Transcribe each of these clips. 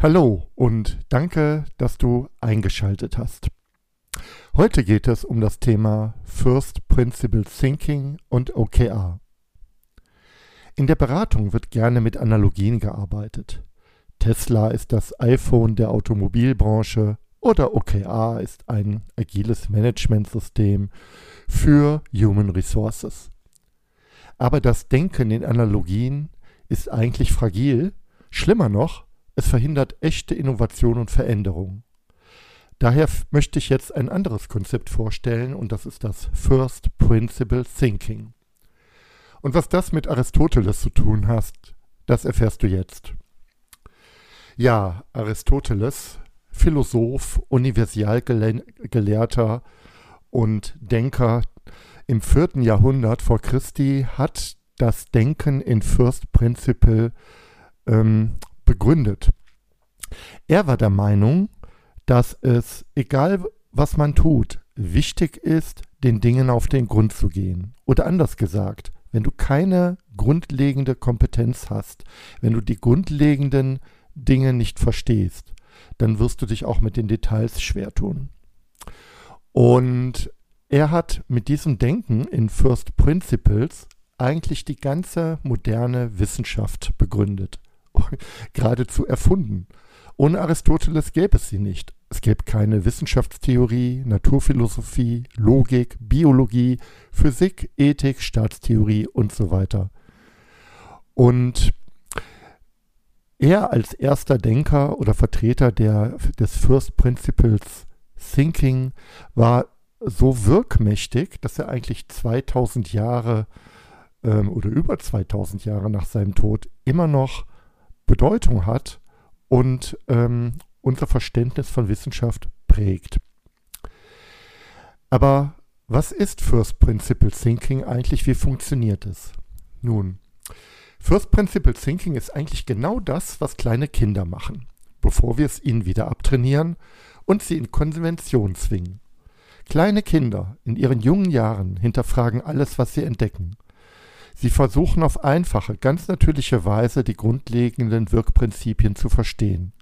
Hallo und danke, dass du eingeschaltet hast. Heute geht es um das Thema First Principle Thinking und OKR. In der Beratung wird gerne mit Analogien gearbeitet. Tesla ist das iPhone der Automobilbranche oder OKR ist ein agiles Managementsystem für Human Resources. Aber das Denken in Analogien ist eigentlich fragil, schlimmer noch, es verhindert echte Innovation und Veränderung. Daher möchte ich jetzt ein anderes Konzept vorstellen und das ist das First Principle Thinking. Und was das mit Aristoteles zu tun hat, das erfährst du jetzt. Ja, Aristoteles, Philosoph, Universalgelehrter und Denker im vierten Jahrhundert vor Christi, hat das Denken in First Principle ähm, begründet. Er war der Meinung, dass es, egal was man tut, wichtig ist, den Dingen auf den Grund zu gehen. Oder anders gesagt, wenn du keine grundlegende Kompetenz hast, wenn du die grundlegenden Dinge nicht verstehst, dann wirst du dich auch mit den Details schwer tun. Und er hat mit diesem Denken in First Principles eigentlich die ganze moderne Wissenschaft begründet. geradezu erfunden. Ohne Aristoteles gäbe es sie nicht. Es gäbe keine Wissenschaftstheorie, Naturphilosophie, Logik, Biologie, Physik, Ethik, Staatstheorie und so weiter. Und er als erster Denker oder Vertreter der, des First Principles Thinking war so wirkmächtig, dass er eigentlich 2000 Jahre ähm, oder über 2000 Jahre nach seinem Tod immer noch Bedeutung hat und ähm, unser Verständnis von Wissenschaft prägt. Aber was ist First Principle Thinking eigentlich? Wie funktioniert es? Nun, First Principle Thinking ist eigentlich genau das, was kleine Kinder machen, bevor wir es ihnen wieder abtrainieren und sie in Konvention zwingen. Kleine Kinder in ihren jungen Jahren hinterfragen alles, was sie entdecken Sie versuchen auf einfache, ganz natürliche Weise die grundlegenden Wirkprinzipien zu verstehen.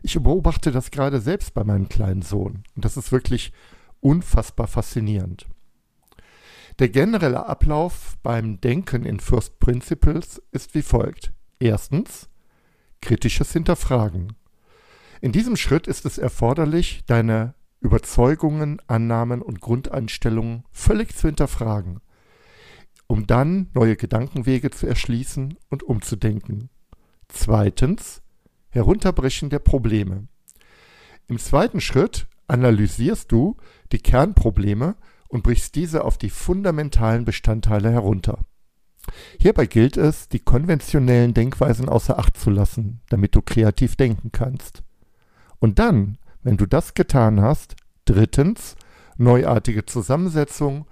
Ich beobachte das gerade selbst bei meinem kleinen Sohn und das ist wirklich unfassbar faszinierend. Der generelle Ablauf beim Denken in First Principles ist wie folgt. Erstens kritisches Hinterfragen. In diesem Schritt ist es erforderlich, deine Überzeugungen, Annahmen und Grundeinstellungen völlig zu hinterfragen um dann neue Gedankenwege zu erschließen und umzudenken. Zweitens, Herunterbrechen der Probleme. Im zweiten Schritt analysierst du die Kernprobleme und brichst diese auf die fundamentalen Bestandteile herunter. Hierbei gilt es, die konventionellen Denkweisen außer Acht zu lassen, damit du kreativ denken kannst. Und dann, wenn du das getan hast, drittens, neuartige Zusammensetzung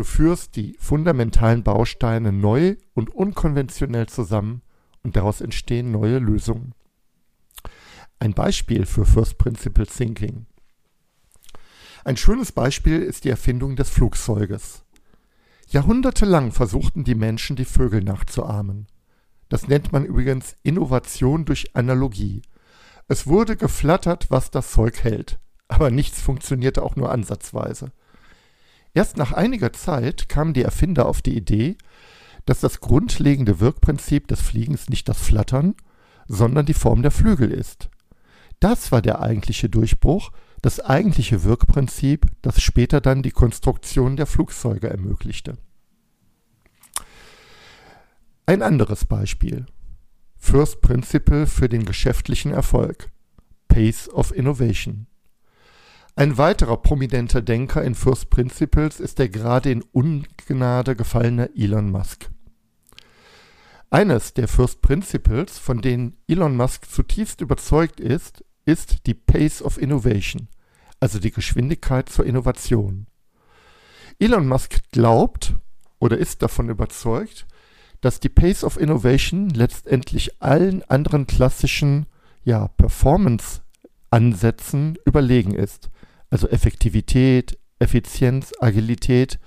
Du führst die fundamentalen Bausteine neu und unkonventionell zusammen und daraus entstehen neue Lösungen. Ein Beispiel für First Principle Thinking. Ein schönes Beispiel ist die Erfindung des Flugzeuges. Jahrhundertelang versuchten die Menschen, die Vögel nachzuahmen. Das nennt man übrigens Innovation durch Analogie. Es wurde geflattert, was das Zeug hält, aber nichts funktionierte auch nur ansatzweise. Erst nach einiger Zeit kamen die Erfinder auf die Idee, dass das grundlegende Wirkprinzip des Fliegens nicht das Flattern, sondern die Form der Flügel ist. Das war der eigentliche Durchbruch, das eigentliche Wirkprinzip, das später dann die Konstruktion der Flugzeuge ermöglichte. Ein anderes Beispiel. First Principle für den geschäftlichen Erfolg. Pace of Innovation. Ein weiterer prominenter Denker in First Principles ist der gerade in Ungnade gefallene Elon Musk. Eines der First Principles, von denen Elon Musk zutiefst überzeugt ist, ist die Pace of Innovation, also die Geschwindigkeit zur Innovation. Elon Musk glaubt oder ist davon überzeugt, dass die Pace of Innovation letztendlich allen anderen klassischen ja, Performance-Ansätzen überlegen ist. Also Effektivität, Effizienz, Agilität,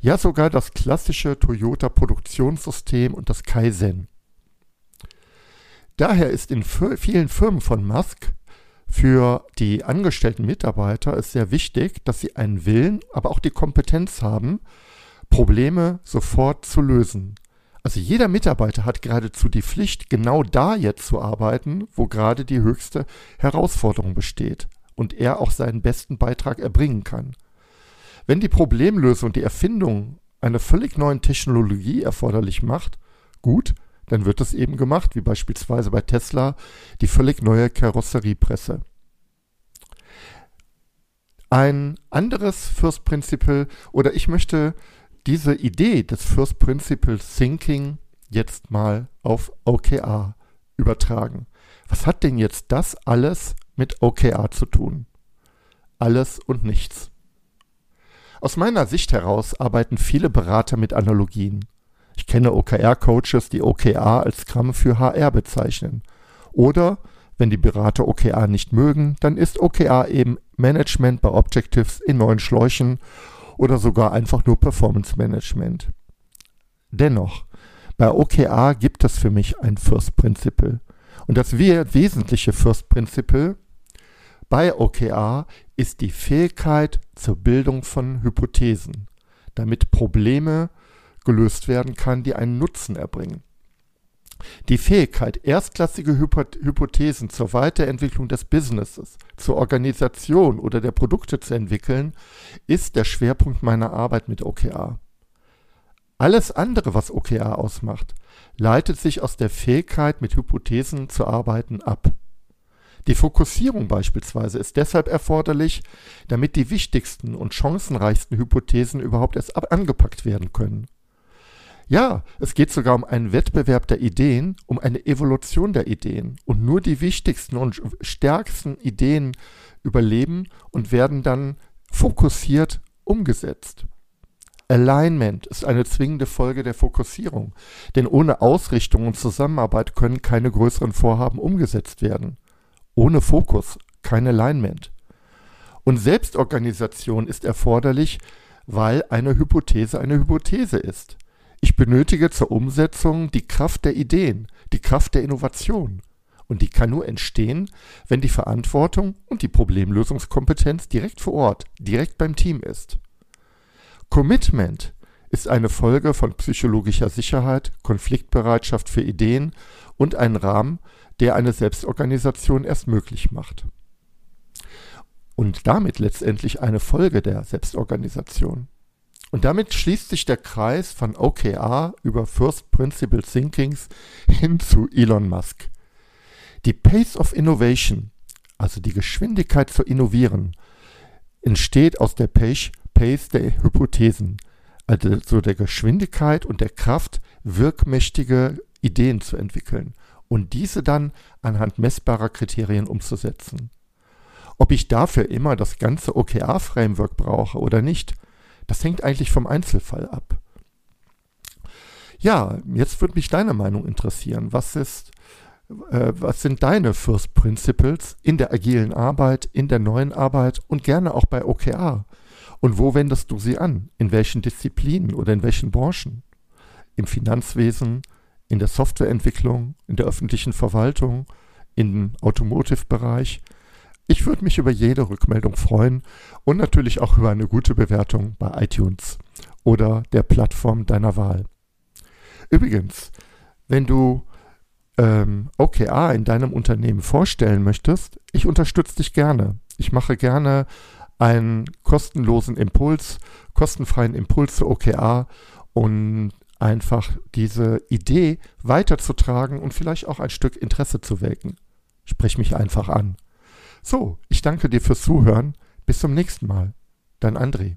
ja sogar das klassische Toyota-Produktionssystem und das Kaizen. Daher ist in vielen Firmen von Musk für die angestellten Mitarbeiter es sehr wichtig, dass sie einen Willen, aber auch die Kompetenz haben, Probleme sofort zu lösen. Also jeder Mitarbeiter hat geradezu die Pflicht, genau da jetzt zu arbeiten, wo gerade die höchste Herausforderung besteht und er auch seinen besten Beitrag erbringen kann. Wenn die Problemlösung die Erfindung einer völlig neuen Technologie erforderlich macht, gut, dann wird das eben gemacht, wie beispielsweise bei Tesla die völlig neue Karosseriepresse. Ein anderes First Principle oder ich möchte diese Idee des First Principle Thinking jetzt mal auf OKR übertragen. Was hat denn jetzt das alles mit OKR zu tun? Alles und nichts. Aus meiner Sicht heraus arbeiten viele Berater mit Analogien. Ich kenne OKR-Coaches, die OKR als Scrum für HR bezeichnen. Oder, wenn die Berater OKR nicht mögen, dann ist OKR eben Management bei Objectives in neuen Schläuchen oder sogar einfach nur Performance Management. Dennoch, bei OKR gibt es für mich ein First Principle. Und das wesentliche First Principle bei OKR ist die Fähigkeit zur Bildung von Hypothesen, damit Probleme gelöst werden kann, die einen Nutzen erbringen. Die Fähigkeit, erstklassige Hypothesen zur Weiterentwicklung des Businesses, zur Organisation oder der Produkte zu entwickeln, ist der Schwerpunkt meiner Arbeit mit OKR. Alles andere, was OKR ausmacht, leitet sich aus der Fähigkeit, mit Hypothesen zu arbeiten, ab. Die Fokussierung beispielsweise ist deshalb erforderlich, damit die wichtigsten und chancenreichsten Hypothesen überhaupt erst angepackt werden können. Ja, es geht sogar um einen Wettbewerb der Ideen, um eine Evolution der Ideen. Und nur die wichtigsten und stärksten Ideen überleben und werden dann fokussiert umgesetzt. Alignment ist eine zwingende Folge der Fokussierung, denn ohne Ausrichtung und Zusammenarbeit können keine größeren Vorhaben umgesetzt werden. Ohne Fokus kein Alignment. Und Selbstorganisation ist erforderlich, weil eine Hypothese eine Hypothese ist. Ich benötige zur Umsetzung die Kraft der Ideen, die Kraft der Innovation. Und die kann nur entstehen, wenn die Verantwortung und die Problemlösungskompetenz direkt vor Ort, direkt beim Team ist. Commitment ist eine Folge von psychologischer Sicherheit, Konfliktbereitschaft für Ideen und ein Rahmen, der eine Selbstorganisation erst möglich macht. Und damit letztendlich eine Folge der Selbstorganisation. Und damit schließt sich der Kreis von OKR über First Principle Thinkings hin zu Elon Musk. Die Pace of Innovation, also die Geschwindigkeit zu innovieren, entsteht aus der Pace, Pace der Hypothesen, also der Geschwindigkeit und der Kraft, wirkmächtige Ideen zu entwickeln und diese dann anhand messbarer Kriterien umzusetzen. Ob ich dafür immer das ganze OKR-Framework brauche oder nicht, das hängt eigentlich vom Einzelfall ab. Ja, jetzt würde mich deine Meinung interessieren. Was ist, äh, was sind deine First Principles in der agilen Arbeit, in der neuen Arbeit und gerne auch bei OKR? Und wo wendest du sie an? In welchen Disziplinen oder in welchen Branchen? Im Finanzwesen, in der Softwareentwicklung, in der öffentlichen Verwaltung, im Automotive-Bereich? Ich würde mich über jede Rückmeldung freuen und natürlich auch über eine gute Bewertung bei iTunes oder der Plattform deiner Wahl. Übrigens, wenn du ähm, OKR in deinem Unternehmen vorstellen möchtest, ich unterstütze dich gerne. Ich mache gerne einen kostenlosen Impuls, kostenfreien Impuls zu OKR und einfach diese Idee weiterzutragen und vielleicht auch ein Stück Interesse zu wecken. Sprech mich einfach an. So, ich danke dir fürs Zuhören. Bis zum nächsten Mal. Dein André.